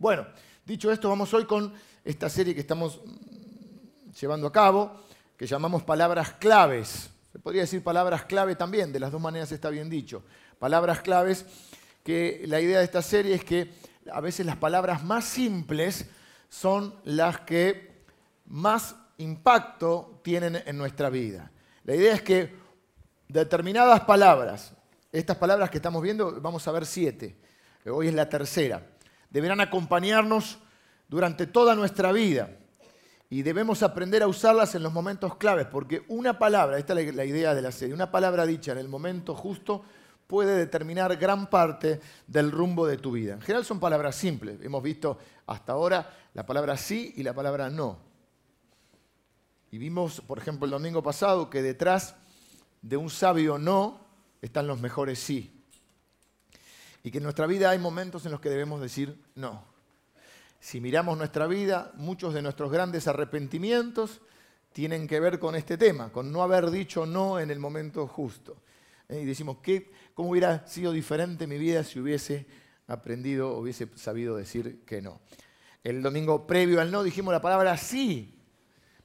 Bueno, dicho esto, vamos hoy con esta serie que estamos llevando a cabo, que llamamos palabras claves. Se podría decir palabras clave también, de las dos maneras está bien dicho. Palabras claves, que la idea de esta serie es que a veces las palabras más simples son las que más impacto tienen en nuestra vida. La idea es que determinadas palabras, estas palabras que estamos viendo, vamos a ver siete, hoy es la tercera, deberán acompañarnos durante toda nuestra vida y debemos aprender a usarlas en los momentos claves, porque una palabra, esta es la idea de la serie, una palabra dicha en el momento justo puede determinar gran parte del rumbo de tu vida. En general son palabras simples, hemos visto hasta ahora la palabra sí y la palabra no. Y vimos, por ejemplo, el domingo pasado que detrás de un sabio no están los mejores sí. Y que en nuestra vida hay momentos en los que debemos decir no. Si miramos nuestra vida, muchos de nuestros grandes arrepentimientos tienen que ver con este tema, con no haber dicho no en el momento justo. Eh, y decimos, ¿qué, ¿cómo hubiera sido diferente mi vida si hubiese aprendido, hubiese sabido decir que no? El domingo previo al no dijimos la palabra sí.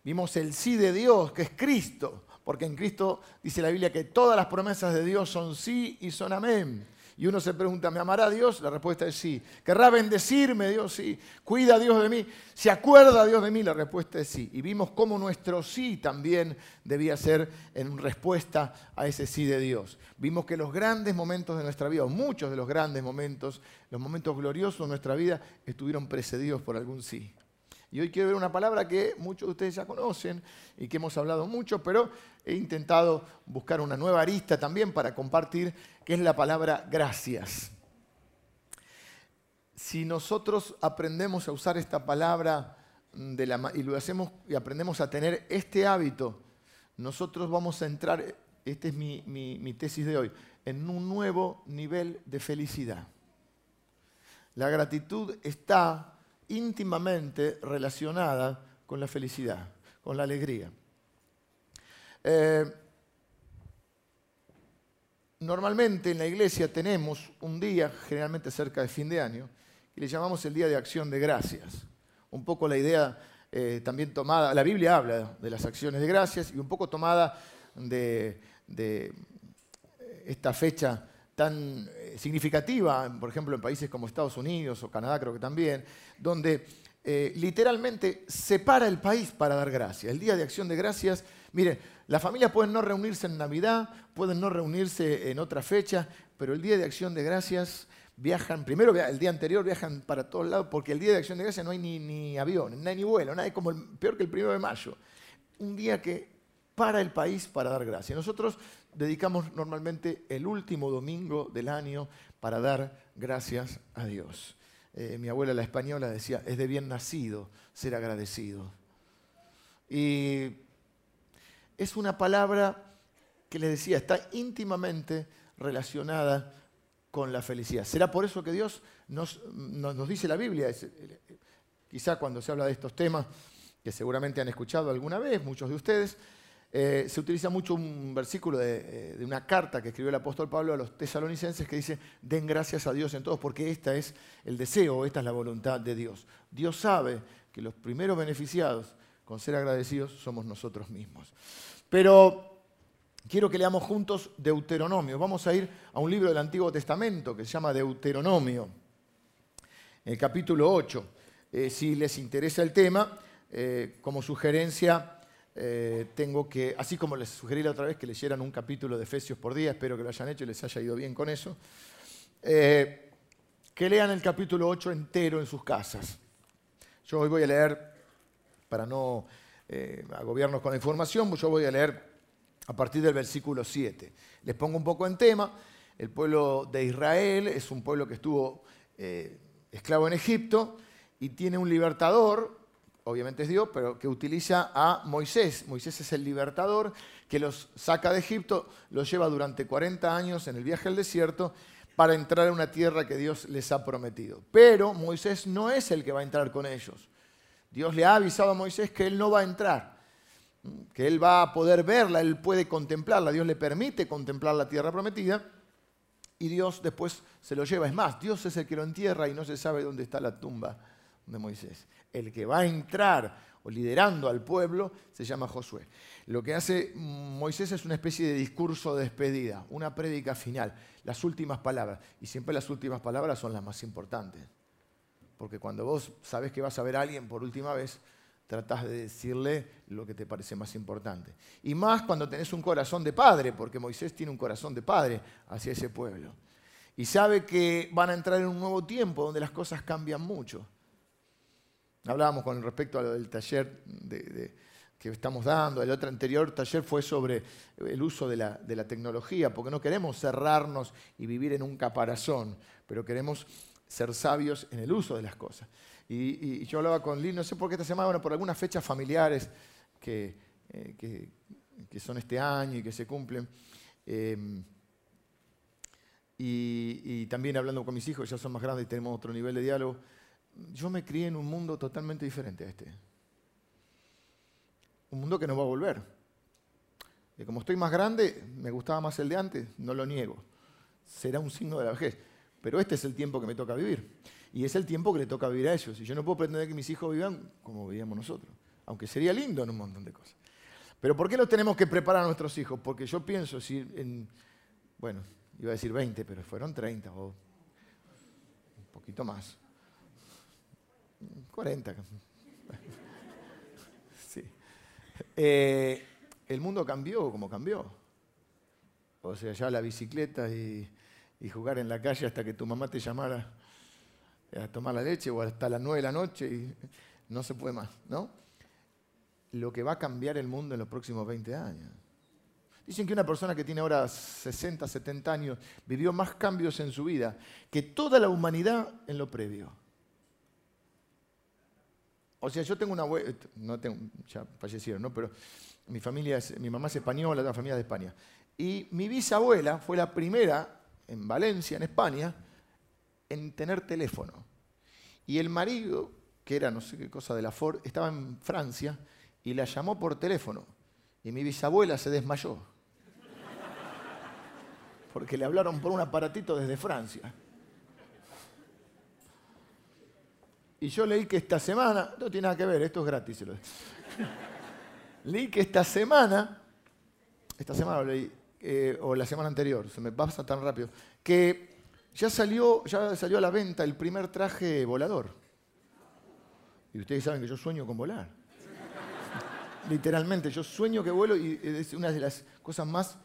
Vimos el sí de Dios, que es Cristo, porque en Cristo dice la Biblia que todas las promesas de Dios son sí y son amén. Y uno se pregunta, ¿me amará Dios? La respuesta es sí. ¿Querrá bendecirme Dios? Sí. ¿Cuida Dios de mí? ¿Se acuerda Dios de mí? La respuesta es sí. Y vimos cómo nuestro sí también debía ser en respuesta a ese sí de Dios. Vimos que los grandes momentos de nuestra vida, o muchos de los grandes momentos, los momentos gloriosos de nuestra vida, estuvieron precedidos por algún sí. Y hoy quiero ver una palabra que muchos de ustedes ya conocen y que hemos hablado mucho, pero he intentado buscar una nueva arista también para compartir, que es la palabra gracias. Si nosotros aprendemos a usar esta palabra y lo hacemos y aprendemos a tener este hábito, nosotros vamos a entrar, esta es mi tesis de hoy, en un nuevo nivel de felicidad. La gratitud está íntimamente relacionada con la felicidad, con la alegría. Eh, normalmente en la iglesia tenemos un día, generalmente cerca de fin de año, y le llamamos el Día de Acción de Gracias. Un poco la idea eh, también tomada, la Biblia habla de las acciones de gracias y un poco tomada de, esta fecha tan significativa, por ejemplo, en países como Estados Unidos o Canadá creo que también, donde eh, literalmente separa el país para dar gracias. El Día de Acción de Gracias, mire, las familias pueden no reunirse en Navidad, pueden no reunirse en otra fecha, pero el Día de Acción de Gracias viajan, primero el día anterior viajan para todos lados, porque el Día de Acción de Gracias no hay ni, ni avión, no hay ni vuelo, nada, es como peor que el primero de mayo. Un día que para el país para dar gracias. Nosotros dedicamos normalmente el último domingo del año para dar gracias a Dios. Eh, mi abuela la española decía, es de bien nacido ser agradecido. Y es una palabra que le decía, está íntimamente relacionada con la felicidad. ¿Será por eso que Dios nos, nos dice la Biblia? Eh, quizá cuando se habla de estos temas, que seguramente han escuchado alguna vez, muchos de ustedes, eh, se utiliza mucho un versículo eh, de, una carta que escribió el apóstol Pablo a los tesalonicenses que dice, den gracias a Dios en todos, porque esta es el deseo, esta es la voluntad de Dios. Dios sabe que los primeros beneficiados con ser agradecidos somos nosotros mismos. Pero quiero que leamos juntos Deuteronomio. Vamos a ir a un libro del Antiguo Testamento que se llama Deuteronomio, el capítulo 8. Eh, si les interesa el tema, como sugerencia eh, tengo que, así como les sugerí la otra vez que leyeran un capítulo de Efesios por día, espero que lo hayan hecho y les haya ido bien con eso, eh, que lean el capítulo 8 entero en sus casas. Yo hoy voy a leer, para no eh, agobiarnos con la información, yo voy a leer a partir del versículo 7. Les pongo un poco en tema. El pueblo de Israel es un pueblo que estuvo esclavo en Egipto y tiene un libertador obviamente es Dios, pero que utiliza a Moisés. Moisés es el libertador que los saca de Egipto, los lleva durante 40 años en el viaje al desierto para entrar a una tierra que Dios les ha prometido. Pero Moisés no es el que va a entrar con ellos. Dios le ha avisado a Moisés que él no va a entrar, que él va a poder verla, él puede contemplarla, Dios le permite contemplar la tierra prometida, y Dios después se lo lleva. Es más, Dios es el que lo entierra y no se sabe dónde está la tumba de Moisés. El que va a entrar o liderando al pueblo se llama Josué. Lo que hace Moisés es una especie de discurso de despedida, una prédica final, las últimas palabras. Y siempre las últimas palabras son las más importantes. Porque cuando vos sabés que vas a ver a alguien por última vez, tratás de decirle lo que te parece más importante. Y más cuando tenés un corazón de padre, porque Moisés tiene un corazón de padre hacia ese pueblo. Y sabe que van a entrar en un nuevo tiempo donde las cosas cambian mucho. Hablábamos con respecto a lo del taller que estamos dando. El otro anterior taller fue sobre el uso de la, de la tecnología, porque no queremos cerrarnos y vivir en un caparazón, pero queremos ser sabios en el uso de las cosas. Y, yo hablaba con Lynn, no sé por qué esta semana, bueno, por algunas fechas familiares que, eh, son este año y que se cumplen. Em, y, también hablando con mis hijos, ya son más grandes y tenemos otro nivel de diálogo. Yo me crié en un mundo totalmente diferente a este. Un mundo que no va a volver. Y como estoy más grande, me gustaba más el de antes, no lo niego. Será un signo de la vejez. Pero este es el tiempo que me toca vivir. Y es el tiempo que le toca vivir a ellos. Y yo no puedo pretender que mis hijos vivan como vivíamos nosotros. Aunque sería lindo en un montón de cosas. Pero ¿por qué los tenemos que preparar a nuestros hijos? Porque yo pienso, si en, bueno, iba a decir 20, pero fueron 30 o un poquito más. 40. Sí. Eh, el mundo cambió como cambió. O sea, ya la bicicleta y jugar en la calle hasta que tu mamá te llamara a tomar la leche o hasta las 9 de la noche y no se puede más, ¿no? Lo que va a cambiar el mundo en los próximos 20 años. Dicen que una persona que tiene ahora 60, 70 años vivió más cambios en su vida que toda la humanidad en lo previo. O sea, yo tengo una abuela, no tengo, ya fallecieron, ¿no? Pero mi familia, es, mi mamá es española, la familia de España. Y mi bisabuela fue la primera en Valencia, en España, en tener teléfono. Y el marido, que era no sé qué cosa de la Ford, estaba en Francia y la llamó por teléfono. Y mi bisabuela se desmayó. Porque le hablaron por un aparatito desde Francia. Y yo leí que esta semana, no tiene nada que ver, esto es gratis. leí que esta semana, esta semana lo leí, eh, o la semana anterior, se me pasa tan rápido, que ya salió, ya salió a la venta el primer traje volador. Y ustedes saben que yo sueño con volar. Literalmente, yo sueño que vuelo y es una de las cosas más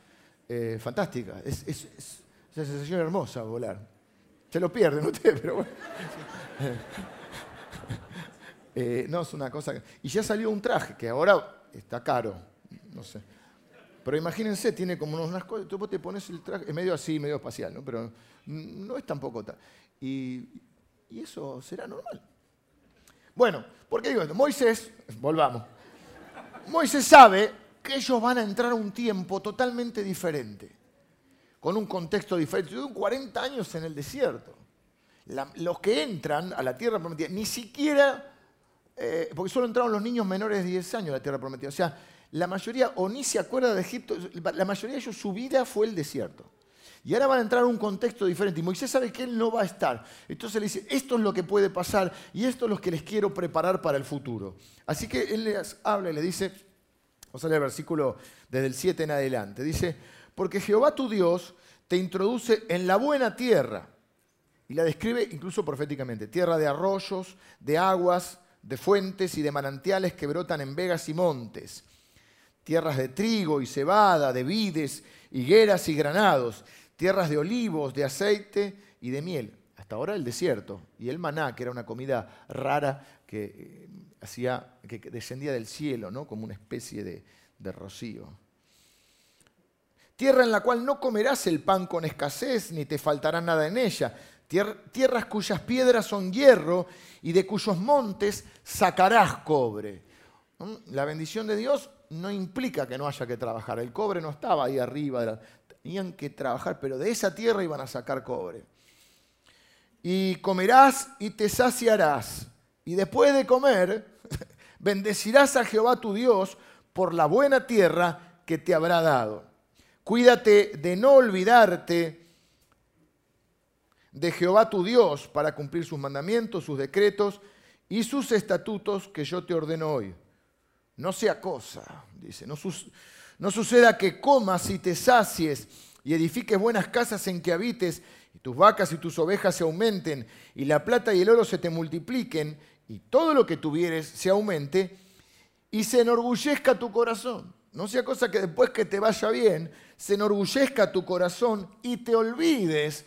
eh, fantásticas. Es, una sensación hermosa volar. Se lo pierden ustedes, pero bueno. Eh, no, es una cosa. Y ya salió un traje que ahora está caro. No sé. Pero imagínense, tiene como unas cosas, tú te pones el traje, es medio así, medio espacial, ¿no? Pero no es tampoco tal. Y, y eso será normal. Bueno, ¿por qué digo esto? Moisés, volvamos. Moisés sabe que ellos van a entrar a un tiempo totalmente diferente, con un contexto diferente. Tuvieron 40 años en el desierto. los que entran a la tierra prometida, ni siquiera, eh, porque solo entraron los niños menores de 10 años a la tierra prometida. O sea, la mayoría o ni se acuerda de Egipto, la mayoría de ellos su vida fue el desierto. Y ahora van a entrar a un contexto diferente. Y Moisés sabe que él no va a estar. Entonces le dice, esto es lo que puede pasar y esto es lo que les quiero preparar para el futuro. Así que él les habla y le dice, vamos a leer el versículo desde el 7 en adelante. Dice, porque Jehová tu Dios te introduce en la buena tierra. Y la describe incluso proféticamente. Tierra de arroyos, de aguas, de fuentes y de manantiales que brotan en vegas y montes tierras de trigo y cebada, de vides, higueras y granados, tierras de olivos, de aceite y de miel. Hasta ahora el desierto y el maná, que era una comida rara que, eh, hacía, que descendía del cielo, ¿no? como una especie de, de rocío. Tierra en la cual no comerás el pan con escasez, ni te faltará nada en ella. Tierras cuyas piedras son hierro y de cuyos montes sacarás cobre. ¿Mm? La bendición de Dios no implica que no haya que trabajar. El cobre no estaba ahí arriba, tenían que trabajar, pero de esa tierra iban a sacar cobre. Y comerás y te saciarás. Y después de comer, bendecirás a Jehová tu Dios por la buena tierra que te habrá dado. Cuídate de no olvidarte de Jehová tu Dios para cumplir sus mandamientos, sus decretos y sus estatutos que yo te ordeno hoy. No sea cosa, dice, no, suceda que comas y te sacies y edifiques buenas casas en que habites y tus vacas y tus ovejas se aumenten y la plata y el oro se te multipliquen y todo lo que tuvieres se aumente y se enorgullezca tu corazón. No sea cosa que después que te vaya bien, se enorgullezca tu corazón y te olvides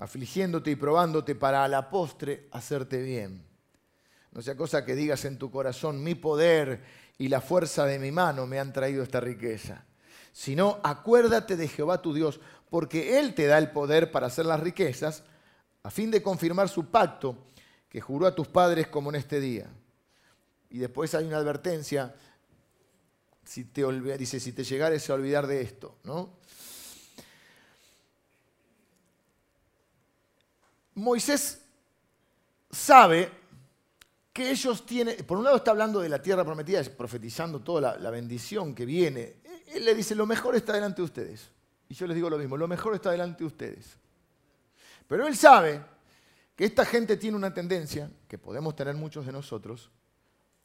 afligiéndote y probándote para a la postre hacerte bien. No sea cosa que digas en tu corazón, mi poder y la fuerza de mi mano me han traído esta riqueza. Sino acuérdate de Jehová tu Dios, porque Él te da el poder para hacer las riquezas, a fin de confirmar su pacto que juró a tus padres como en este día. Y después hay una advertencia si te dice, si te llegares a olvidar de esto, ¿no? Moisés sabe que ellos tienen, por un lado está hablando de la tierra prometida, profetizando toda la, bendición que viene. Él le dice, lo mejor está delante de ustedes. Y yo les digo lo mismo, lo mejor está delante de ustedes. Pero él sabe que esta gente tiene una tendencia, que podemos tener muchos de nosotros,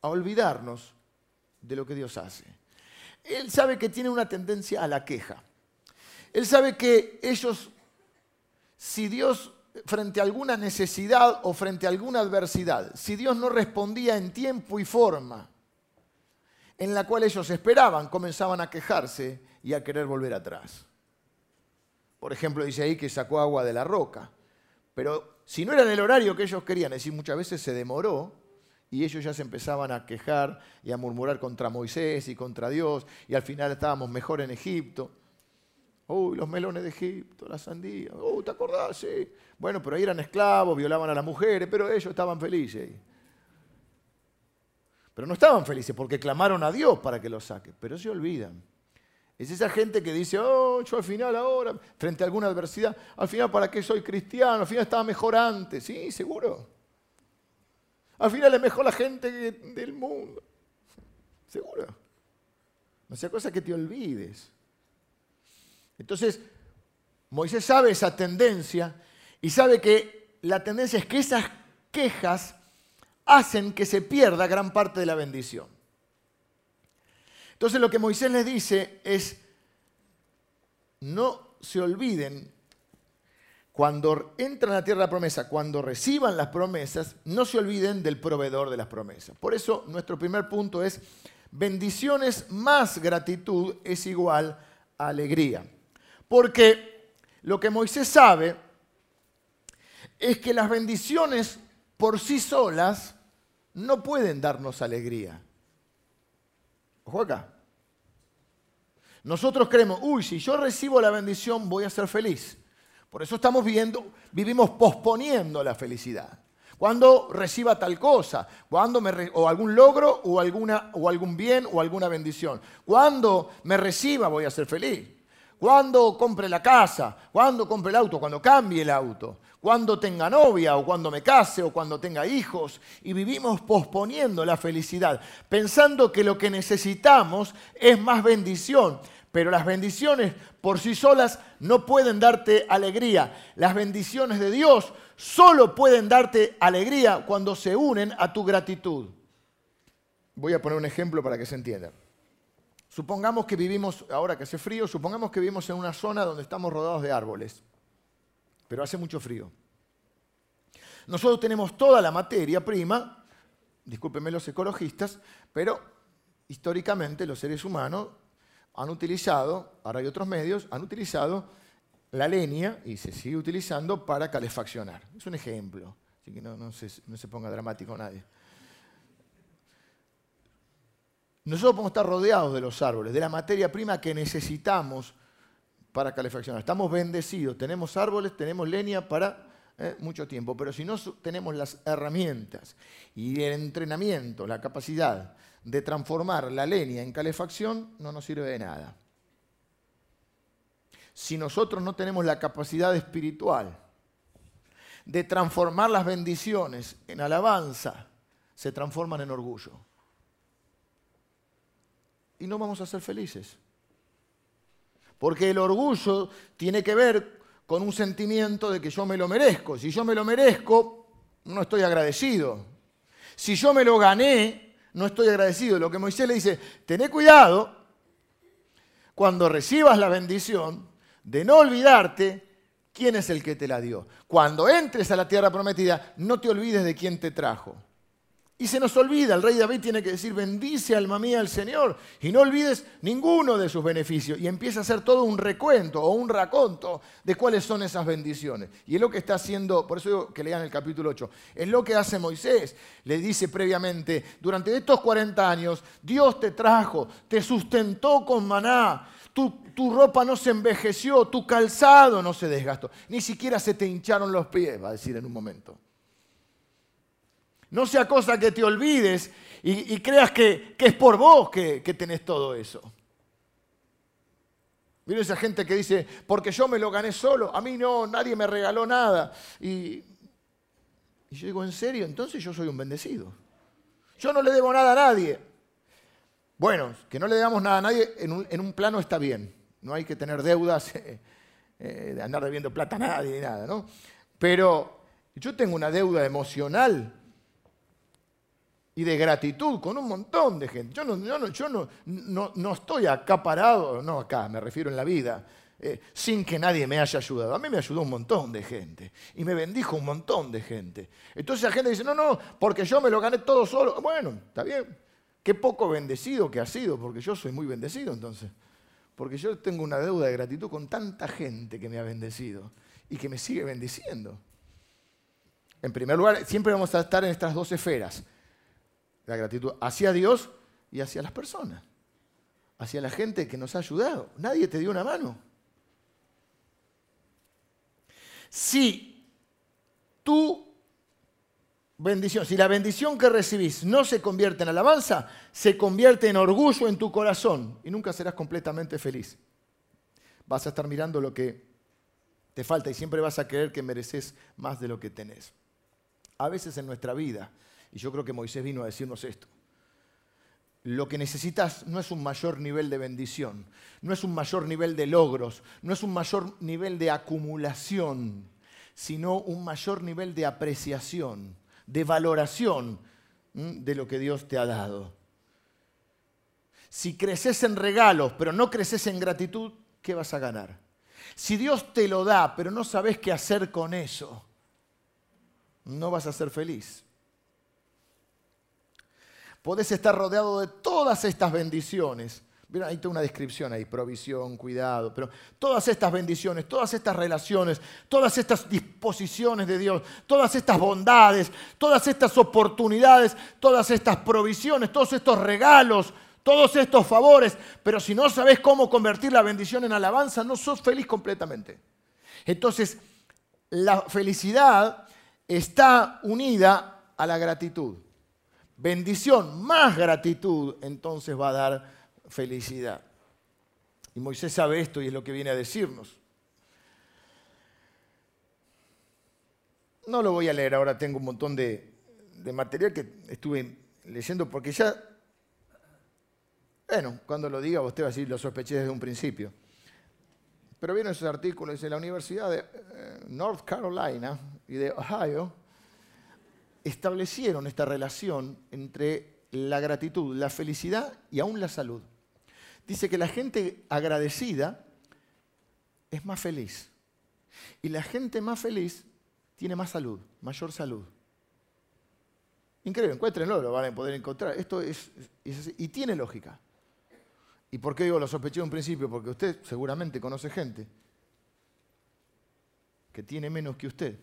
a olvidarnos de lo que Dios hace. Él sabe que tiene una tendencia a la queja. Él sabe que ellos, si Dios frente a alguna necesidad o frente a alguna adversidad, si Dios no respondía en tiempo y forma en la cual ellos esperaban, comenzaban a quejarse y a querer volver atrás. Por ejemplo, dice ahí que sacó agua de la roca. Pero si no era en el horario que ellos querían, es decir, muchas veces se demoró, y ellos ya se empezaban a quejar y a murmurar contra Moisés y contra Dios, y al final estábamos mejor en Egipto. Uy, los melones de Egipto, la sandía. Uy, ¿te acordás? Sí. Bueno, pero ahí eran esclavos, violaban a las mujeres, pero ellos estaban felices. Pero no estaban felices porque clamaron a Dios para que los saque, pero se olvidan. Es esa gente que dice, oh, yo al final ahora, frente a alguna adversidad, al final para qué soy cristiano, al final estaba mejor antes. Sí, seguro. Al final es mejor la gente del mundo. Seguro. No sea cosa que te olvides. Entonces, Moisés sabe esa tendencia y sabe que la tendencia es que esas quejas hacen que se pierda gran parte de la bendición. Entonces lo que Moisés les dice es, no se olviden cuando entran a la tierra de la promesa, cuando reciban las promesas, no se olviden del proveedor de las promesas. Por eso nuestro primer punto es, bendiciones más gratitud es igual a alegría. Porque lo que Moisés sabe es que las bendiciones por sí solas no pueden darnos alegría. Ojo acá. Nosotros creemos, uy, si yo recibo la bendición voy a ser feliz. Por eso estamos viendo, vivimos posponiendo la felicidad. Cuando reciba tal cosa, cuando o algún logro o, alguna, o algún bien o alguna bendición. Cuando me reciba voy a ser feliz. Cuando compre la casa, cuando compre el auto, cuando cambie el auto, cuando tenga novia o cuando me case o cuando tenga hijos. Y vivimos posponiendo la felicidad, pensando que lo que necesitamos es más bendición. Pero las bendiciones por sí solas no pueden darte alegría. Las bendiciones de Dios solo pueden darte alegría cuando se unen a tu gratitud. Voy a poner un ejemplo para que se entienda. Supongamos que vivimos, ahora que hace frío, supongamos que vivimos en una zona donde estamos rodeados de árboles, pero hace mucho frío. Nosotros tenemos toda la materia prima, discúlpenme los ecologistas, pero históricamente los seres humanos han utilizado, ahora hay otros medios, han utilizado la leña y se sigue utilizando para calefaccionar. Es un ejemplo, así que no, se, ponga dramático nadie. Nosotros podemos estar rodeados de los árboles, de la materia prima que necesitamos para calefaccionar. Estamos bendecidos, tenemos árboles, tenemos leña para ¿eh? mucho tiempo, pero si no tenemos las herramientas y el entrenamiento, la capacidad de transformar la leña en calefacción, no nos sirve de nada. Si nosotros no tenemos la capacidad espiritual de transformar las bendiciones en alabanza, se transforman en orgullo. Y no vamos a ser felices. Porque el orgullo tiene que ver con un sentimiento de que yo me lo merezco. Si yo me lo merezco, no estoy agradecido. Si yo me lo gané, no estoy agradecido. Lo que Moisés le dice, tené cuidado cuando recibas la bendición de no olvidarte quién es el que te la dio. Cuando entres a la tierra prometida, no te olvides de quién te trajo. Y se nos olvida, el rey David tiene que decir, bendice alma mía al Señor y no olvides ninguno de sus beneficios. Y empieza a hacer todo un recuento o un raconto de cuáles son esas bendiciones. Y es lo que está haciendo, por eso digo que lean el capítulo 8, es lo que hace Moisés. Le dice previamente, durante estos 40 años Dios te trajo, te sustentó con maná, tu, tu, ropa no se envejeció, tu calzado no se desgastó, ni siquiera se te hincharon los pies, va a decir en un momento. No sea cosa que te olvides y, creas que, es por vos que, tenés todo eso. Miren esa gente que dice, porque yo me lo gané solo, a mí no, nadie me regaló nada. Y, yo digo, ¿en serio? Entonces yo soy un bendecido. Yo no le debo nada a nadie. Bueno, que no le debamos nada a nadie en un, plano está bien. No hay que tener deudas, eh, eh, de andar debiendo plata a nadie ni nada, ¿no? Pero yo tengo una deuda emocional y de gratitud con un montón de gente. Yo no, yo no, no, estoy acá parado, no acá, me refiero en la vida, eh, sin que nadie me haya ayudado. A mí me ayudó un montón de gente y me bendijo un montón de gente. Entonces la gente dice, no, no, porque yo me lo gané todo solo. Bueno, está bien. Qué poco bendecido que ha sido, porque yo soy muy bendecido entonces. Porque yo tengo una deuda de gratitud con tanta gente que me ha bendecido y que me sigue bendiciendo. En primer lugar, siempre vamos a estar en estas dos esferas la gratitud hacia Dios y hacia las personas, hacia la gente que nos ha ayudado. Nadie te dio una mano. Si tu bendición, si la bendición que recibís no se convierte en alabanza, se convierte en orgullo en tu corazón y nunca serás completamente feliz. Vas a estar mirando lo que te falta y siempre vas a creer que mereces más de lo que tenés. A veces en nuestra vida y yo creo que Moisés vino a decirnos esto. Lo que necesitas no es un mayor nivel de bendición, no es un mayor nivel de logros, no es un mayor nivel de acumulación, sino un mayor nivel de apreciación, de valoración de lo que Dios te ha dado. Si creces en regalos, pero no creces en gratitud, ¿qué vas a ganar? Si Dios te lo da, pero no sabes qué hacer con eso, no vas a ser feliz podés estar rodeado de todas estas bendiciones. Mira, ahí está una descripción ahí, provisión, cuidado, pero todas estas bendiciones, todas estas relaciones, todas estas disposiciones de Dios, todas estas bondades, todas estas oportunidades, todas estas provisiones, todos estos regalos, todos estos favores, pero si no sabes cómo convertir la bendición en alabanza, no sos feliz completamente. Entonces, la felicidad está unida a la gratitud. Bendición más gratitud, entonces va a dar felicidad. Y Moisés sabe esto y es lo que viene a decirnos. No lo voy a leer ahora, tengo un montón de, material que estuve leyendo porque ya, bueno, cuando lo diga usted va a decir, lo sospeché desde un principio. Pero vieron esos artículos de la Universidad de eh, North Carolina y de Ohio, establecieron esta relación entre la gratitud, la felicidad y aún la salud. Dice que la gente agradecida es más feliz. Y la gente más feliz tiene más salud, mayor salud. Increíble, encuéntrenlo, lo van a poder encontrar. Esto es, y tiene lógica. ¿Y por qué digo lo sospeché en principio? Porque usted seguramente conoce gente que tiene menos que usted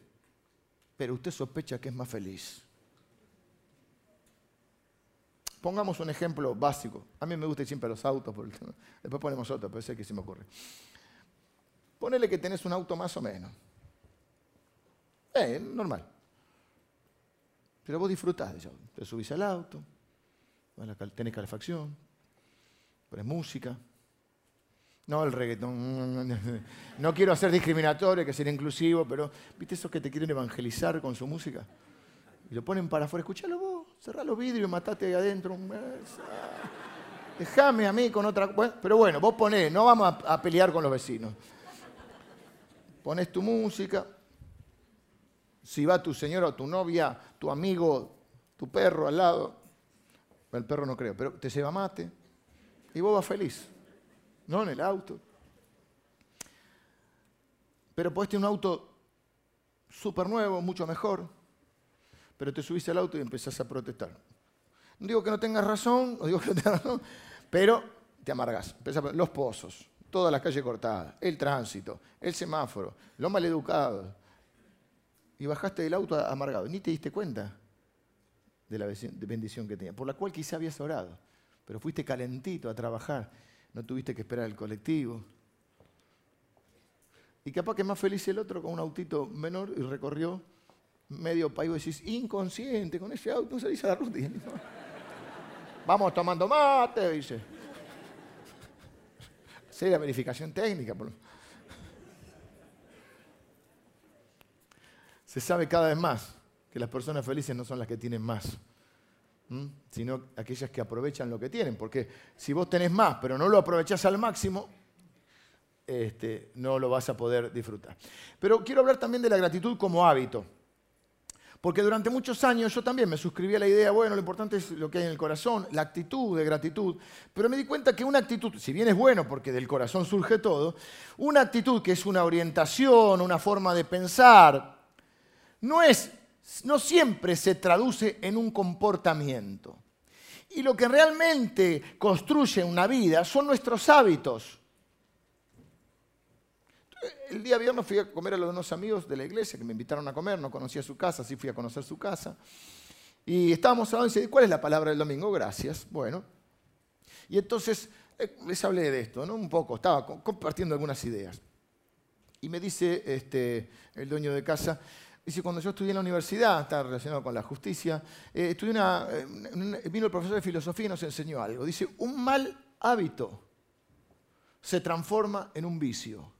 pero usted sospecha que es más feliz. Pongamos un ejemplo básico. A mí me gustan siempre los autos, después ponemos otro, pero sé que se me ocurre. Ponele que tenés un auto más o menos. Eh, normal. Pero vos disfrutás de eso. Te subís al auto, tenés calefacción, pones música. No el reggaetón. No quiero hacer discriminatorio, que ser inclusivo, pero ¿viste esos que te quieren evangelizar con su música? Y lo ponen para afuera. Escuchalo vos, cerrá los vidrios, matate ahí adentro. Déjame a mí con otra. pero bueno, vos ponés, no vamos a, pelear con los vecinos. Pones tu música. Si va tu señora o tu novia, tu amigo, tu perro al lado, el perro no creo, pero te lleva mate y vos vas feliz, no en el auto. Pero puedes tener un auto súper nuevo, mucho mejor, pero te subiste al auto y empezás a protestar. No digo que no tengas razón, no digo que tengas razón, pero te amargas. Los pozos, toda la calle cortada, el tránsito, el semáforo, lo maleducado. Y bajaste del auto amargado, ni te diste cuenta de la bendición que tenía, por la cual quizá habías orado, pero fuiste calentito a trabajar, no tuviste que esperar el colectivo. Y capaz que más feliz el otro con un autito menor y recorrió medio país y decís, inconsciente, con ese auto salís a la ruta. Vamos tomando mate, dice. la verificación técnica. Se sabe cada vez más que las personas felices no son las que tienen más, sino aquellas que aprovechan lo que tienen. Porque si vos tenés más, pero no lo aprovechás al máximo, este, no lo vas a poder disfrutar. Pero quiero hablar también de la gratitud como hábito. Porque durante muchos años yo también me suscribí a la idea, bueno, lo importante es lo que hay en el corazón, la actitud de gratitud, pero me di cuenta que una actitud, si bien es bueno porque del corazón surge todo, una actitud que es una orientación, una forma de pensar, no es no siempre se traduce en un comportamiento. Y lo que realmente construye una vida son nuestros hábitos. El día viernes fui a comer a los unos amigos de la iglesia que me invitaron a comer, no conocía su casa, así fui a conocer su casa. Y estábamos hablando y dice, ¿cuál es la palabra del domingo? Gracias. Bueno. Y entonces eh, les hablé de esto, ¿no? Un poco, estaba compartiendo algunas ideas. Y me dice este, el dueño de casa, Dice, cuando yo estudié en la universidad, está relacionado con la justicia, eh, una, eh, vino el profesor de filosofía y nos enseñó algo. Dice, un mal hábito se transforma en un vicio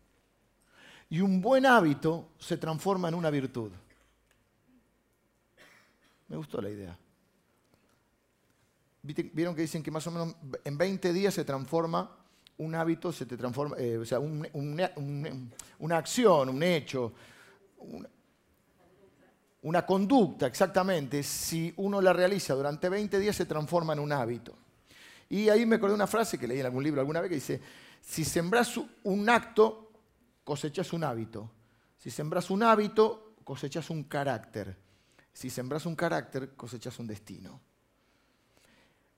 y un buen hábito se transforma en una virtud. Me gustó la idea. Vieron que dicen que más o menos en 20 días se transforma un hábito, se te transforma, eh, o sea, una acción, un hecho, una conducta, exactamente, si uno la realiza durante 20 días se transforma en un hábito. Y ahí me acordé una frase que leí en algún libro alguna vez que dice, si sembras un acto, cosechas un hábito. Si sembras un hábito, cosechas un carácter. Si sembras un carácter, cosechas un destino.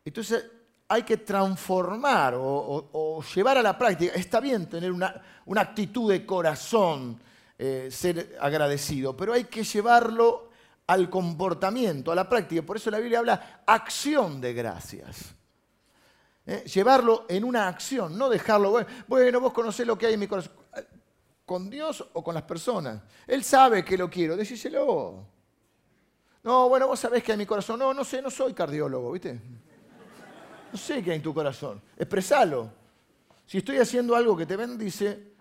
Entonces hay que transformar o, llevar a la práctica. Está bien tener una, una actitud de corazón, eh, ser agradecido, pero hay que llevarlo al comportamiento, a la práctica. Por eso la Biblia habla acción de gracias. Eh, llevarlo en una acción, no dejarlo, bueno, vos conocés lo que hay en mi corazón. ¿Con Dios o con las personas? Él sabe que lo quiero, decíselo. No, bueno, vos sabés que hay en mi corazón. No, no sé, no soy cardiólogo, ¿viste? No sé qué hay en tu corazón. Expresalo. Si estoy haciendo algo que te bendice,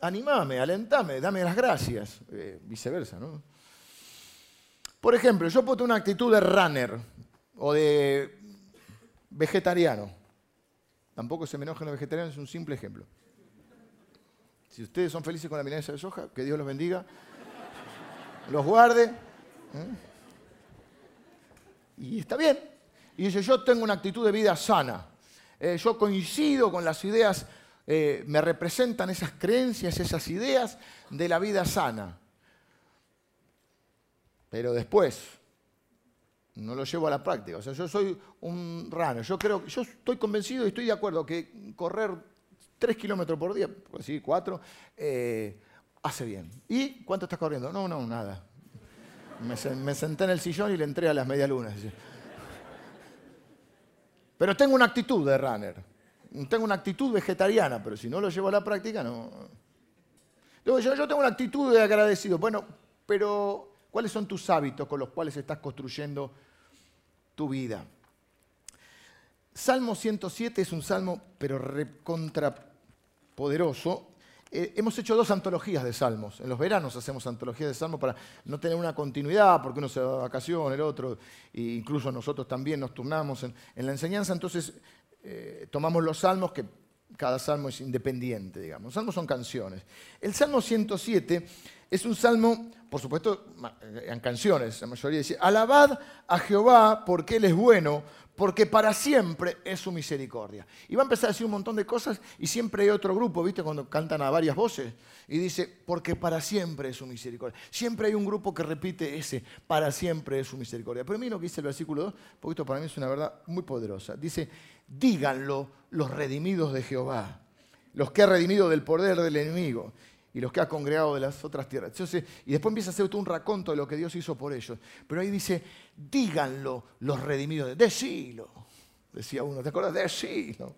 animame, alentame, dame las gracias, eh, viceversa, ¿no? Por ejemplo, yo puedo tener una actitud de runner o de vegetariano. Tampoco se me enojen los vegetarianos, es un simple ejemplo. Si ustedes son felices con la milanesa de soja, que Dios los bendiga, los guarde. ¿eh? Y está bien. Y dice, yo tengo una actitud de vida sana. Eh, yo coincido con las ideas eh, me representan esas creencias, esas ideas de la vida sana. Pero después no lo llevo a la práctica. O sea, yo soy un rano. Yo creo, yo estoy convencido y estoy de acuerdo que correr tres kilómetros por día, así cuatro, eh, hace bien. ¿Y cuánto estás corriendo? No, no, nada. Me, me senté en el sillón y le entré a las medialunas. Pero tengo una actitud de runner tengo una actitud vegetariana, pero si no lo llevo a la práctica, no. yo, yo tengo una actitud de agradecido. Bueno, pero ¿cuáles son tus hábitos con los cuales estás construyendo tu vida? Salmo 107 es un salmo, pero recontrapoderoso. Eh, hemos hecho dos antologías de salmos. En los veranos hacemos antologías de salmos para no tener una continuidad, porque uno se va de vacaciones, el otro, e incluso nosotros también nos turnamos en, la enseñanza. Entonces eh, tomamos los salmos, que cada salmo es independiente, digamos. Los salmos son canciones. El salmo 107 es un salmo, por supuesto, en canciones, la mayoría dice, alabad a Jehová porque Él es bueno, porque para siempre es su misericordia. Y va a empezar a decir un montón de cosas y siempre hay otro grupo, ¿viste? Cuando cantan a varias voces y dice, porque para siempre es su misericordia. Siempre hay un grupo que repite ese, para siempre es su misericordia. Pero mira lo que dice el versículo 2, porque esto para mí es una verdad muy poderosa. Dice, díganlo los redimidos de Jehová, los que ha redimido del poder del enemigo y los que ha congregado de las otras tierras. y después empieza a hacer un raconto de lo que Dios hizo por ellos. Pero ahí dice, díganlo los redimidos, decilo, decía uno, ¿te acuerdas? Decilo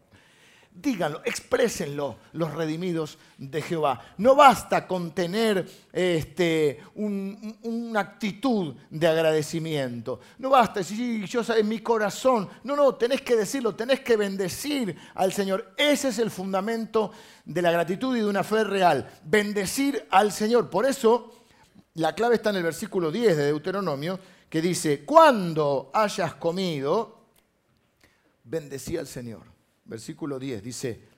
díganlo, exprésenlo los redimidos de Jehová. No basta con tener este, una actitud de agradecimiento. No basta decir, yo en mi corazón. No, no, tenés que decirlo, tenés que bendecir al Señor. Ese es el fundamento de la gratitud y de una fe real. Bendecir al Señor. Por eso, la clave está en el versículo 10 de Deuteronomio, que dice, cuando hayas comido, bendecí al Señor versículo 10, dice,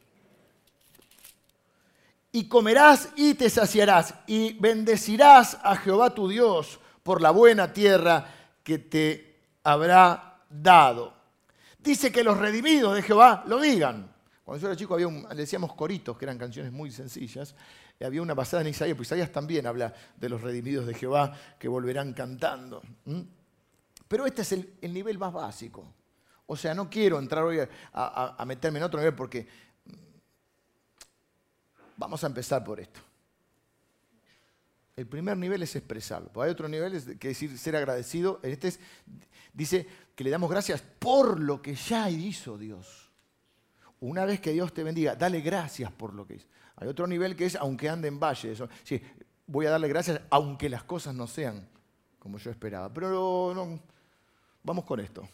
y comerás y te saciarás, y bendecirás a Jehová tu Dios por la buena tierra que te habrá dado. Dice que los redimidos de Jehová lo digan. Cuando yo era chico decíamos coritos, que eran canciones muy sencillas. Y había una basada en Isaías, pues Isaías también habla de los redimidos de Jehová que volverán cantando. Pero este es el nivel más básico. O sea, no quiero entrar hoy a, meterme en otro nivel porque vamos a empezar por esto. El primer nivel es expresarlo. Hay otro nivel que decir ser agradecido. Este es, dice que le damos gracias por lo que ya hizo Dios. Una vez que Dios te bendiga, dale gracias por lo que hizo. Hay otro nivel que es aunque ande en valle. Eso. Sí, voy a darle gracias aunque las cosas no sean como yo esperaba. Pero no, vamos con esto.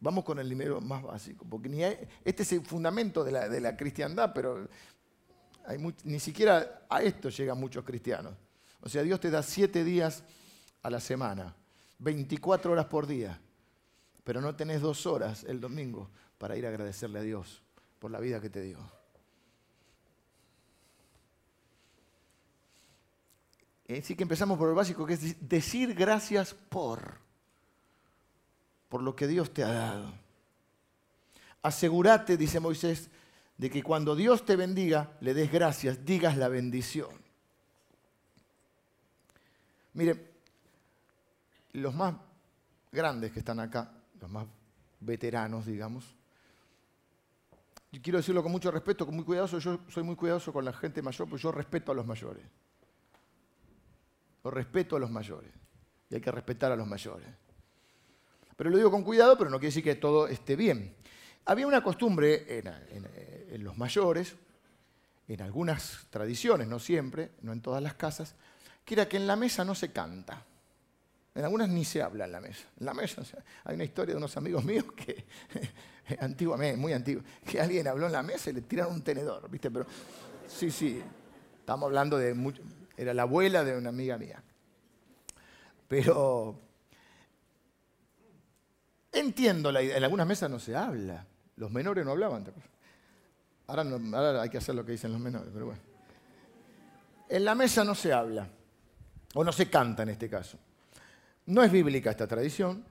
Vamos con el nivel más básico, porque ni este es el fundamento de la, cristiandad, pero ni siquiera a esto llegan muchos cristianos. O sea, Dios te da siete días a la semana, 24 horas por día, pero no tenés dos horas el domingo para ir a agradecerle a Dios por la vida que te dio. Así que empezamos por lo básico, que es decir gracias por por lo que Dios te ha dado. Asegúrate, dice Moisés, de que cuando Dios te bendiga, le des gracias, digas la bendición. Mire, los más grandes que están acá, los más veteranos, digamos, y quiero decirlo con mucho respeto, con muy cuidadoso, yo soy muy cuidadoso con la gente mayor, porque yo respeto a los mayores. Yo respeto a los mayores. Y hay que respetar a los mayores. Pero lo digo con cuidado, pero no quiere decir que todo esté bien. Había una costumbre en, los mayores, en algunas tradiciones, no siempre, no en todas las casas, que era que en la mesa no se canta. En algunas ni se habla en la mesa. En la mesa, hay una historia de unos amigos míos que, antiguamente, muy antiguo, que alguien habló en la mesa y le tiraron un tenedor, ¿viste? Pero sí, sí, estamos hablando de, mucho, era la abuela de una amiga mía. Pero Entiendo la idea. En algunas mesas no se habla. Los menores no hablaban. Ahora, ahora hay que hacer lo que dicen los menores, pero bueno. En la mesa no se habla. O no se canta en este caso. No es bíblica esta tradición.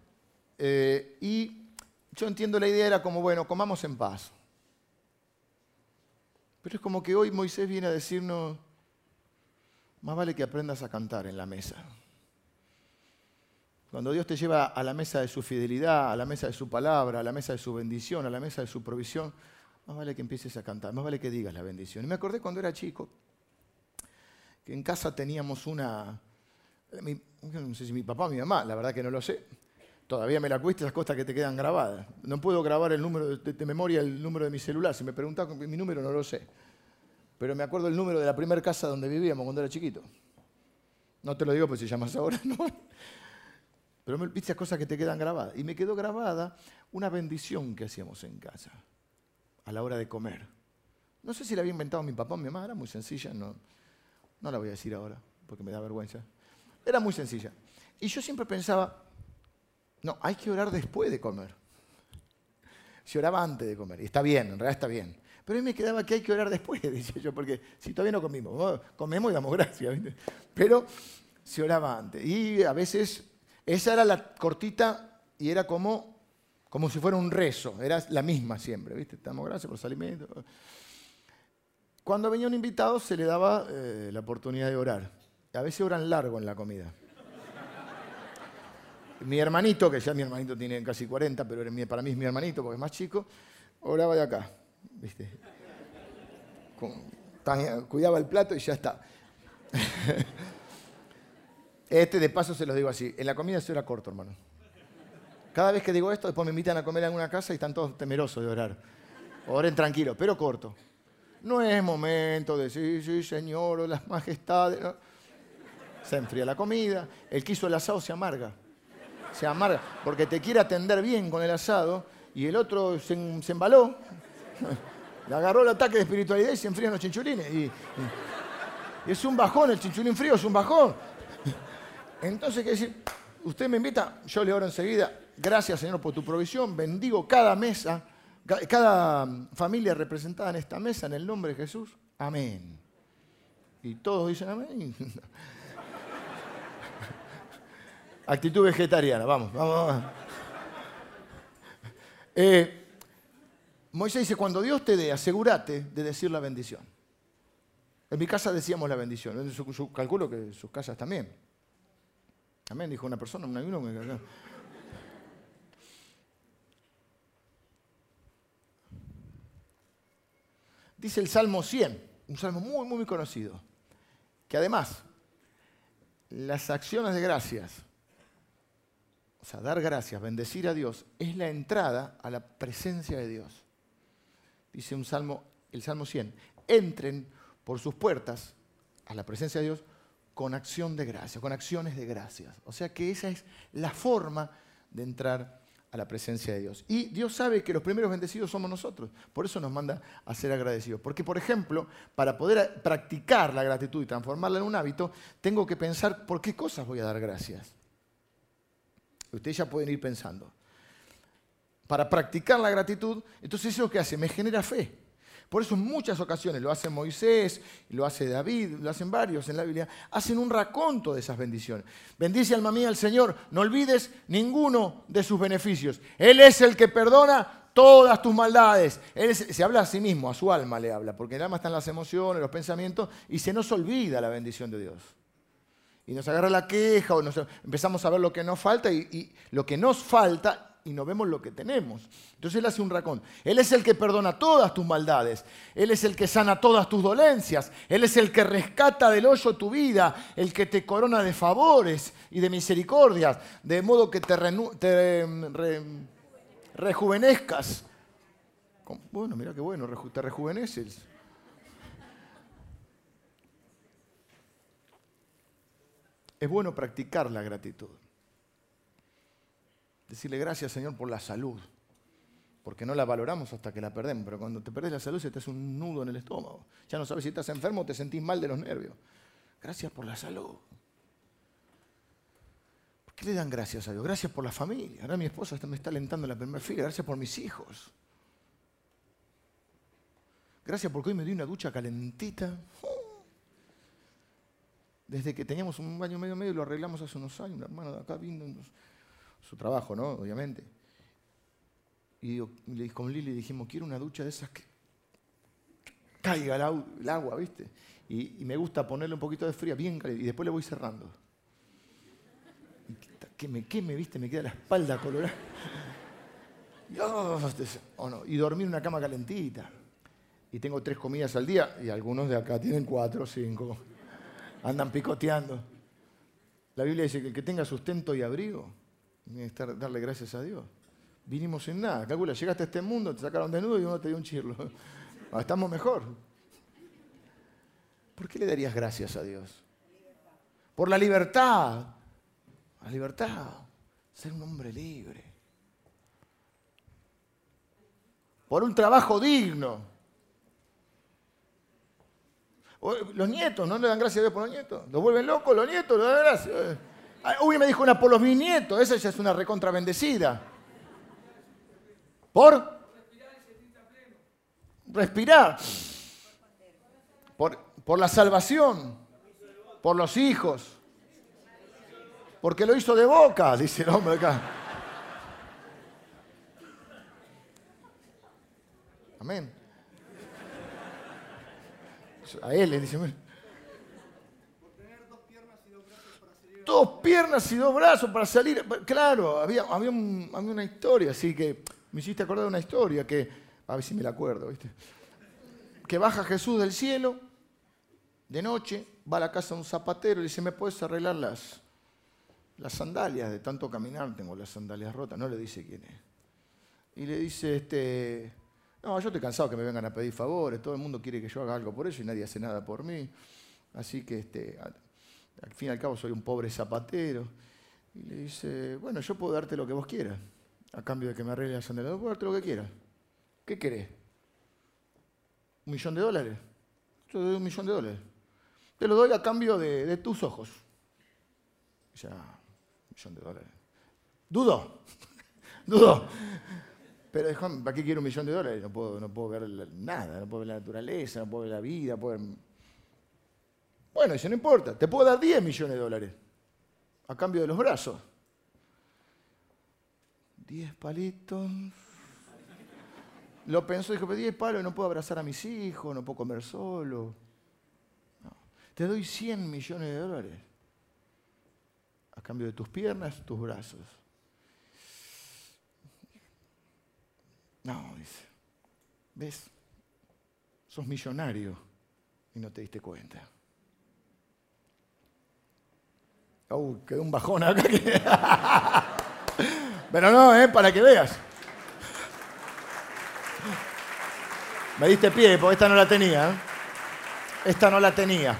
Eh, y yo entiendo la idea era como, bueno, comamos en paz. Pero es como que hoy Moisés viene a decirnos, más vale que aprendas a cantar en la mesa. Cuando Dios te lleva a la mesa de su fidelidad, a la mesa de su palabra, a la mesa de su bendición, a la mesa de su provisión, más vale que empieces a cantar, más vale que digas la bendición. Y me acordé cuando era chico, que en casa teníamos una, no sé si mi papá o mi mamá, la verdad que no lo sé, todavía me la cuesta esas cosas que te quedan grabadas. No puedo grabar el número de, memoria, el número de mi celular, si me preguntas mi número no lo sé. Pero me acuerdo el número de la primera casa donde vivíamos cuando era chiquito. No te lo digo porque si llamas ahora, no. Pero viste cosas que te quedan grabadas. Y me quedó grabada una bendición que hacíamos en casa a la hora de comer. No sé si la había inventado mi papá o mi mamá, era muy sencilla, no, no la voy a decir ahora porque me da vergüenza. Era muy sencilla. Y yo siempre pensaba, no, hay que orar después de comer. Se oraba antes de comer, y está bien, en realidad está bien. Pero a mí me quedaba que hay que orar después, decía yo, porque si todavía no comimos, comemos y damos gracias. Pero se oraba antes. Y a veces esa era la cortita y era como, como si fuera un rezo, era la misma siempre, ¿viste? Damos gracias por los alimentos. Cuando venía un invitado se le daba eh, la oportunidad de orar. A veces oran largo en la comida. Mi hermanito, que ya mi hermanito tiene casi 40, pero para mí es mi hermanito porque es más chico, oraba de acá. ¿viste? Cuidaba el plato y ya está. Este de paso se los digo así, en la comida se ora corto, hermano. Cada vez que digo esto, después me invitan a comer en alguna casa y están todos temerosos de orar. Oren tranquilo, pero corto. No es momento de decir, sí, señor, o las majestades. Se enfría la comida. El que hizo el asado se amarga. Se amarga porque te quiere atender bien con el asado y el otro se, embaló. Le agarró el ataque de espiritualidad y se enfrían los chinchulines. Y, es un bajón, el chinchulín frío es un bajón. Entonces, ¿qué decir? Usted me invita, yo le oro enseguida. Gracias, Señor, por tu provisión. Bendigo cada mesa, cada familia representada en esta mesa en el nombre de Jesús. Amén. Y todos dicen amén. Actitud vegetariana, vamos, vamos. Eh, Moisés dice, cuando Dios te dé, asegúrate de decir la bendición. En mi casa decíamos la bendición, calculo que en sus casas también. Amén, dijo una persona, un uno. Dice el Salmo 100, un salmo muy, muy conocido, que además las acciones de gracias, o sea, dar gracias, bendecir a Dios, es la entrada a la presencia de Dios. Dice un salmo, el Salmo 100, entren por sus puertas a la presencia de Dios con acción de gracia, con acciones de gracias. O sea que esa es la forma de entrar a la presencia de Dios. Y Dios sabe que los primeros bendecidos somos nosotros. Por eso nos manda a ser agradecidos. Porque, por ejemplo, para poder practicar la gratitud y transformarla en un hábito, tengo que pensar por qué cosas voy a dar gracias. Ustedes ya pueden ir pensando. Para practicar la gratitud, entonces eso que hace, me genera fe. Por eso en muchas ocasiones, lo hace Moisés, lo hace David, lo hacen varios en la Biblia, hacen un raconto de esas bendiciones. Bendice alma mía al Señor, no olvides ninguno de sus beneficios. Él es el que perdona todas tus maldades. Él se habla a sí mismo, a su alma le habla, porque el alma están las emociones, los pensamientos, y se nos olvida la bendición de Dios. Y nos agarra la queja o empezamos a ver lo que nos falta y lo que nos falta y no vemos lo que tenemos. Entonces Él hace un racón. Él es el que perdona todas tus maldades. Él es el que sana todas tus dolencias. Él es el que rescata del hoyo tu vida, el que te corona de favores y de misericordias, de modo que te, rejuvenezcas. Bueno, mira qué bueno, te rejuveneces. Es bueno practicar la gratitud. Decirle gracias Señor por la salud, porque no la valoramos hasta que la perdemos, pero cuando te perdés la salud se te hace un nudo en el estómago. Ya no sabes si estás enfermo o te sentís mal de los nervios. Gracias por la salud. ¿Por qué le dan gracias a Dios? Gracias por la familia. Ahora mi esposa me está alentando en la primera fila. Gracias por mis hijos. Gracias porque hoy me di una ducha calentita. Desde que teníamos un baño medio medio lo arreglamos hace unos años. Una hermana de acá vino su trabajo, ¿no? Obviamente. Y con Lili dijimos, quiero una ducha de esas que caiga el, agua, ¿viste? Y, me gusta ponerle un poquito de fría, bien caliente, y después le voy cerrando. que me ¿viste? Me queda la espalda colorada. Y, no. y dormir en una cama calentita. Y tengo tres comidas al día, y algunos de acá tienen cuatro cinco. Andan picoteando. La Biblia dice que el que tenga sustento y abrigo, estar, darle gracias a Dios. Vinimos sin nada. Calcula, llegaste a este mundo, te sacaron desnudo y uno te dio un chirlo. Ah, estamos mejor. ¿Por qué le darías gracias a Dios? por la libertad. La libertad, ser un hombre libre. Por un trabajo digno. Los nietos, ¿no le dan gracias a Dios por los nietos? ¿Los vuelven locos los nietos? ¿Le dan gracias? Uy, me dijo una por los bisnietos, esa ya es una recontra bendecida. ¿Por? Respirar. Por, por la salvación. Por los hijos. Porque lo hizo de boca, dice el hombre acá. Amén. A él le dice, dos piernas y dos brazos para salir. Claro, había, había, una historia, así que me hiciste acordar de una historia que, a ver si me la acuerdo, ¿viste? Que baja Jesús del cielo de noche, va a la casa de un zapatero y dice, ¿me puedes arreglar las, las sandalias? De tanto caminar tengo las sandalias rotas. No le dice quién es. Y le dice, este, no, yo estoy cansado que me vengan a pedir favores, todo el mundo quiere que yo haga algo por ellos y nadie hace nada por mí. Así que este, al fin y al cabo soy un pobre zapatero. Y le dice, bueno, yo puedo darte lo que vos quieras, a cambio de que me arregle la sandalias. Puedo darte lo que quieras. ¿Qué querés? ¿Un millón de dólares? Yo te doy un millón de dólares. Te lo doy a cambio de, tus ojos. Ya, un millón de dólares. Dudo, dudo. Pero ¿para qué quiero un millón de dólares? No puedo, no puedo ver nada, no puedo ver la naturaleza, no puedo ver la vida, puedo ver bueno, dice, no importa, te puedo dar 10 millones de dólares a cambio de los brazos. 10 palitos. Lo pensó y dijo, pero 10 palos no puedo abrazar a mis hijos, no puedo comer solo. Te doy 100 millones de dólares a cambio de tus piernas, tus brazos. No, dice, ¿ves? Sos millonario y no te diste cuenta. Uh, quedó un bajón acá. Pero no, ¿eh? Para que veas. Me diste pie, porque esta no la tenía. ¿eh? Esta no la tenía.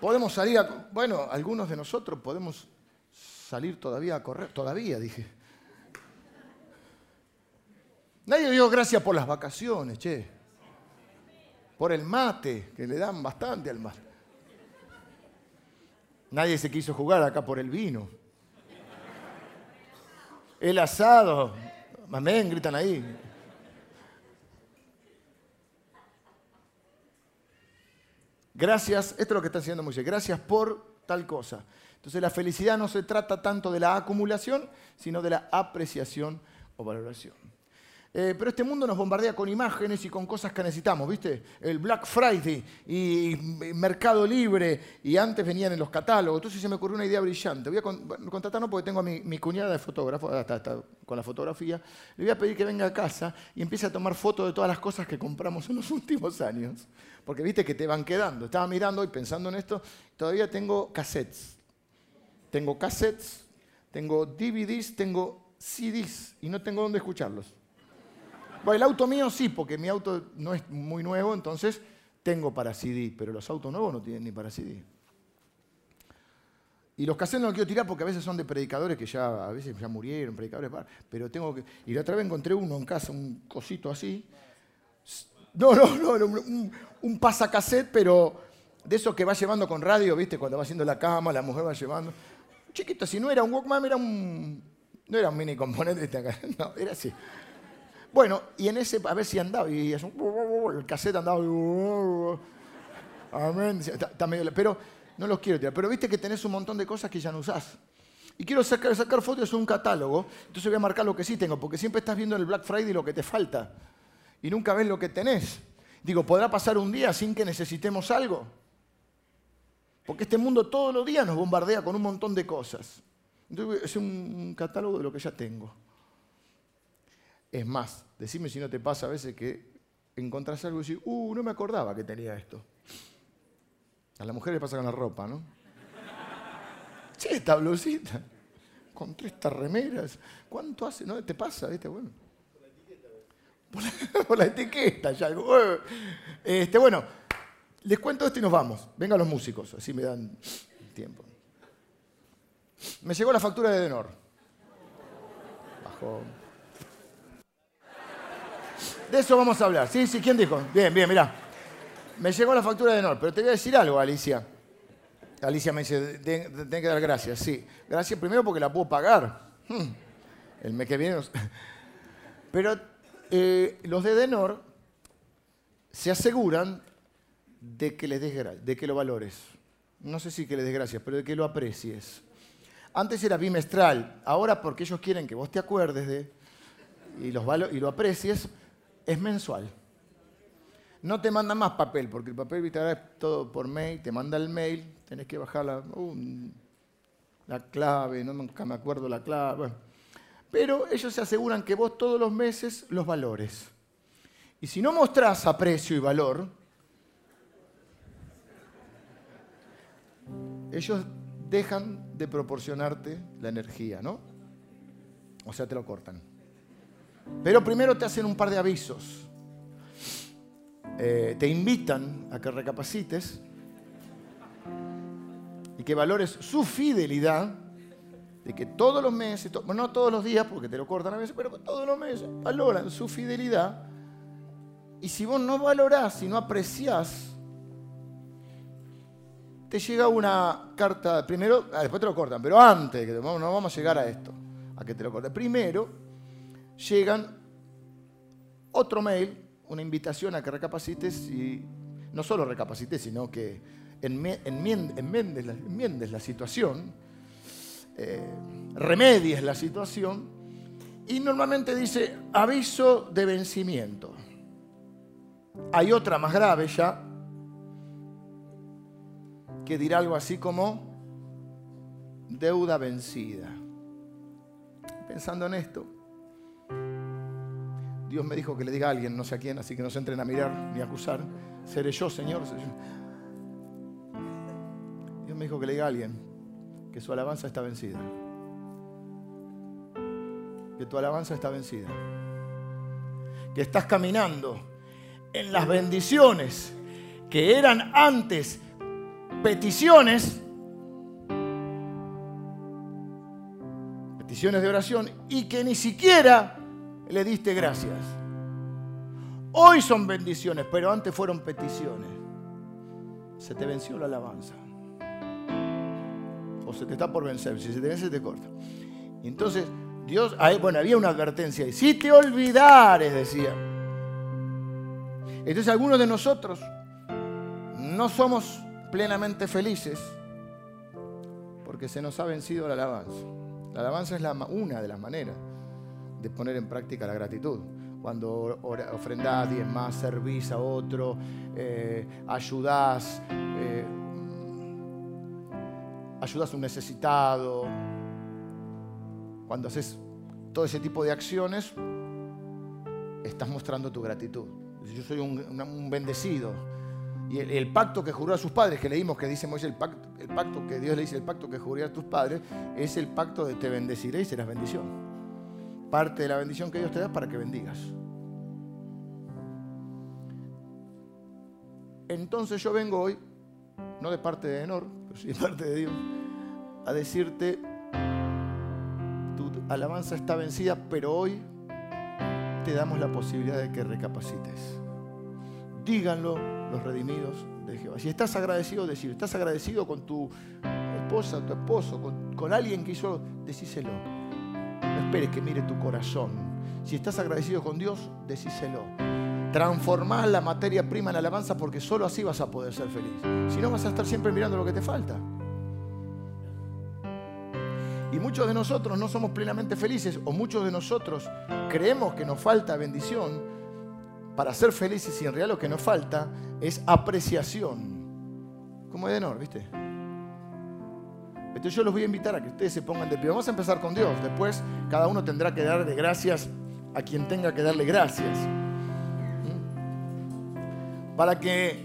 Podemos salir a... Bueno, algunos de nosotros podemos salir todavía a correr. Todavía, dije. Nadie dio gracias por las vacaciones, che. Por el mate, que le dan bastante al mate. Nadie se quiso jugar acá por el vino. El asado. Amén, gritan ahí. Gracias, esto es lo que está haciendo Moisés, gracias por tal cosa. Entonces la felicidad no se trata tanto de la acumulación, sino de la apreciación o valoración. Eh, pero este mundo nos bombardea con imágenes y con cosas que necesitamos, ¿viste? El Black Friday y, Mercado Libre, y antes venían en los catálogos. Entonces se me ocurrió una idea brillante. Voy a contratar, no porque tengo a mi, cuñada de fotógrafo, con la fotografía. Le voy a pedir que venga a casa y empiece a tomar fotos de todas las cosas que compramos en los últimos años. Porque viste que te van quedando. Estaba mirando y pensando en esto, todavía tengo cassettes. Tengo cassettes, tengo DVDs, tengo CDs y no tengo dónde escucharlos. Bueno, el auto mío sí, porque mi auto no es muy nuevo, entonces tengo para CD, pero los autos nuevos no tienen ni para CD. Y los cassettes no los quiero tirar porque a veces son de predicadores que ya a veces ya murieron, predicadores, pero tengo que... Y la otra vez encontré uno en casa, un cosito así. No, no, no, un, un pasacassette, pero de esos que va llevando con radio, ¿viste? Cuando va haciendo la cama, la mujer va llevando. Chiquito, si no era un Walkman, era un... No era un mini componente, no, era así. Bueno, y en ese, a ver si andaba, y el cassette andaba, amén, está, medio, pero no los quiero tirar. Pero viste que tenés un montón de cosas que ya no usás. Y quiero sacar, sacar fotos de un catálogo, entonces voy a marcar lo que sí tengo, porque siempre estás viendo en el Black Friday lo que te falta y nunca ves lo que tenés. Digo, ¿podrá pasar un día sin que necesitemos algo? Porque este mundo todos los días nos bombardea con un montón de cosas. Entonces es un catálogo de lo que ya tengo. Es más, decime si no te pasa a veces que encontrás algo y decís, uh, no me acordaba que tenía esto. A la mujer le pasa con la ropa, ¿no? Che, esta blusita. Encontré estas remeras. ¿Cuánto hace? ¿No te pasa? ¿Viste? Bueno. Por la etiqueta. Por la, etiqueta, ya. Este, bueno, Les cuento esto y nos vamos. Vengan los músicos, así me dan tiempo. Me llegó la factura de Denor. Bajó. De eso vamos a hablar. Sí, sí, ¿quién dijo? Bien, bien, mirá. Me llegó la factura de Denor, pero te voy a decir algo, Alicia. Alicia me dice, tengo que dar gracias. Sí, gracias primero porque la puedo pagar. Hmm. El mes que viene. Pero eh, los de Denor se aseguran de que les des de que lo valores. No sé si que les des gracias, pero de que lo aprecies. Antes era bimestral, ahora porque ellos quieren que vos te acuerdes de y, los y lo aprecies, es mensual. No te mandan más papel, porque el papel vital es todo por mail, te manda el mail, tenés que bajar la, la clave, no, nunca me acuerdo la clave. Pero ellos se aseguran que vos todos los meses los valores. Y si no mostrás aprecio y valor, ellos dejan de proporcionarte la energía, ¿no? O sea, te lo cortan. Pero primero te hacen un par de avisos. Eh, te invitan a que recapacites y que valores su fidelidad de que todos los meses, no todos los días porque te lo cortan a veces, pero todos los meses valoran su fidelidad. Y si vos no valorás, si no apreciás te llega una carta, primero, ah, después te lo cortan, pero antes, no vamos a llegar a esto, a que te lo corten. Primero, llegan otro mail, una invitación a que recapacites y no solo recapacites, sino que enmiendes, la, la situación, eh, remedies la situación y normalmente dice aviso de vencimiento. Hay otra más grave ya, que dirá algo así como deuda vencida. Pensando en esto, Dios me dijo que le diga a alguien, no sé a quién, así que no se entren a mirar ni a acusar. Seré yo, Señor. Dios me dijo que le diga a alguien que su alabanza está vencida. Que tu alabanza está vencida. Que estás caminando en las bendiciones que eran antes peticiones, peticiones de oración, y que ni siquiera le diste gracias. Hoy son bendiciones, pero antes fueron peticiones. Se te venció la alabanza. O se te está por vencer. Si se te vence, te corta. Y entonces, Dios, bueno, había una advertencia ahí. Si te olvidares, decía. Entonces, algunos de nosotros no somos plenamente felices porque se nos ha vencido la alabanza. La alabanza es una de las maneras de poner en práctica la gratitud. Cuando ofrendás, más servís a otro, eh, eh, ayudás a un necesitado. Cuando haces todo ese tipo de acciones, estás mostrando tu gratitud. Yo soy un bendecido y el, pacto que juró a sus padres, que leímos que dice Moisés, el pacto, el pacto que Dios le dice, el pacto que juró a tus padres, es el pacto de te bendeciré y serás bendición. Parte de la bendición que Dios te da para que bendigas. Entonces yo vengo hoy, no de parte de Enor, pero sí de parte de Dios, a decirte, tu alabanza está vencida, pero hoy te damos la posibilidad de que recapacites. Díganlo los redimidos de Jehová. Si estás agradecido, decir, estás agradecido con tu esposa, tu esposo, con, alguien que hizo, decíselo. No esperes que mire tu corazón. Si estás agradecido con Dios, decíselo. Transformar la materia prima en alabanza porque solo así vas a poder ser feliz. Si no, vas a estar siempre mirando lo que te falta. Y muchos de nosotros no somos plenamente felices o muchos de nosotros creemos que nos falta bendición para ser felices y en realidad lo que nos falta es apreciación. Como Edenor, ¿viste? Entonces yo los voy a invitar a que ustedes se pongan de pie. Vamos a empezar con Dios. Después cada uno tendrá que darle gracias a quien tenga que darle gracias. ¿Mm? Para que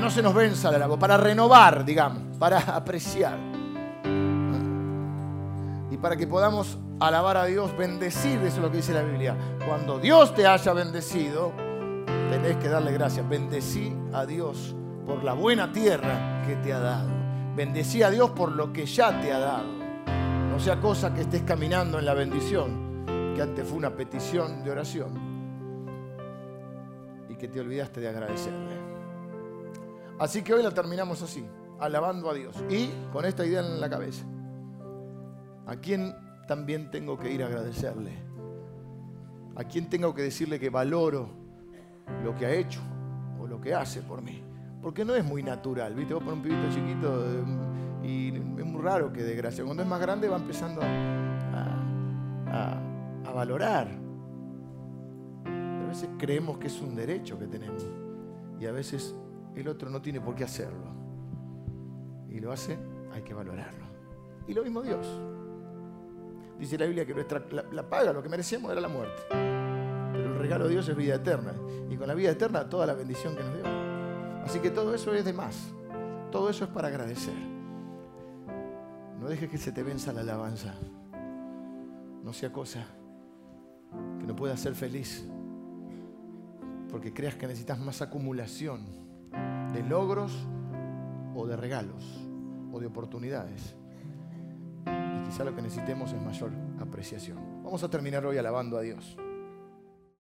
no se nos venza la para renovar, digamos, para apreciar. ¿Mm? Y para que podamos alabar a Dios, bendecir, eso es lo que dice la Biblia. Cuando Dios te haya bendecido, tenés que darle gracias. Bendecí a Dios por la buena tierra que te ha dado. Bendecí a Dios por lo que ya te ha dado. No sea cosa que estés caminando en la bendición, que antes fue una petición de oración y que te olvidaste de agradecerle. Así que hoy la terminamos así, alabando a Dios y con esta idea en la cabeza. ¿A quién también tengo que ir a agradecerle? ¿A quién tengo que decirle que valoro lo que ha hecho o lo que hace por mí? Porque no es muy natural, ¿viste? Vos por un pibito chiquito eh, y es muy raro que de gracia. Cuando es más grande va empezando a, valorar. A veces creemos que es un derecho que tenemos y a veces el otro no tiene por qué hacerlo. Y lo hace, hay que valorarlo. Y lo mismo Dios. Dice la Biblia que nuestra, la, paga, lo que merecíamos era la muerte. Pero el regalo de Dios es vida eterna. Y con la vida eterna toda la bendición que nos dio. Así que todo eso es de más. Todo eso es para agradecer. No dejes que se te venza la alabanza. No sea cosa que no pueda ser feliz. Porque creas que necesitas más acumulación de logros o de regalos o de oportunidades quizá lo que necesitemos es mayor apreciación. Vamos a terminar hoy alabando a Dios.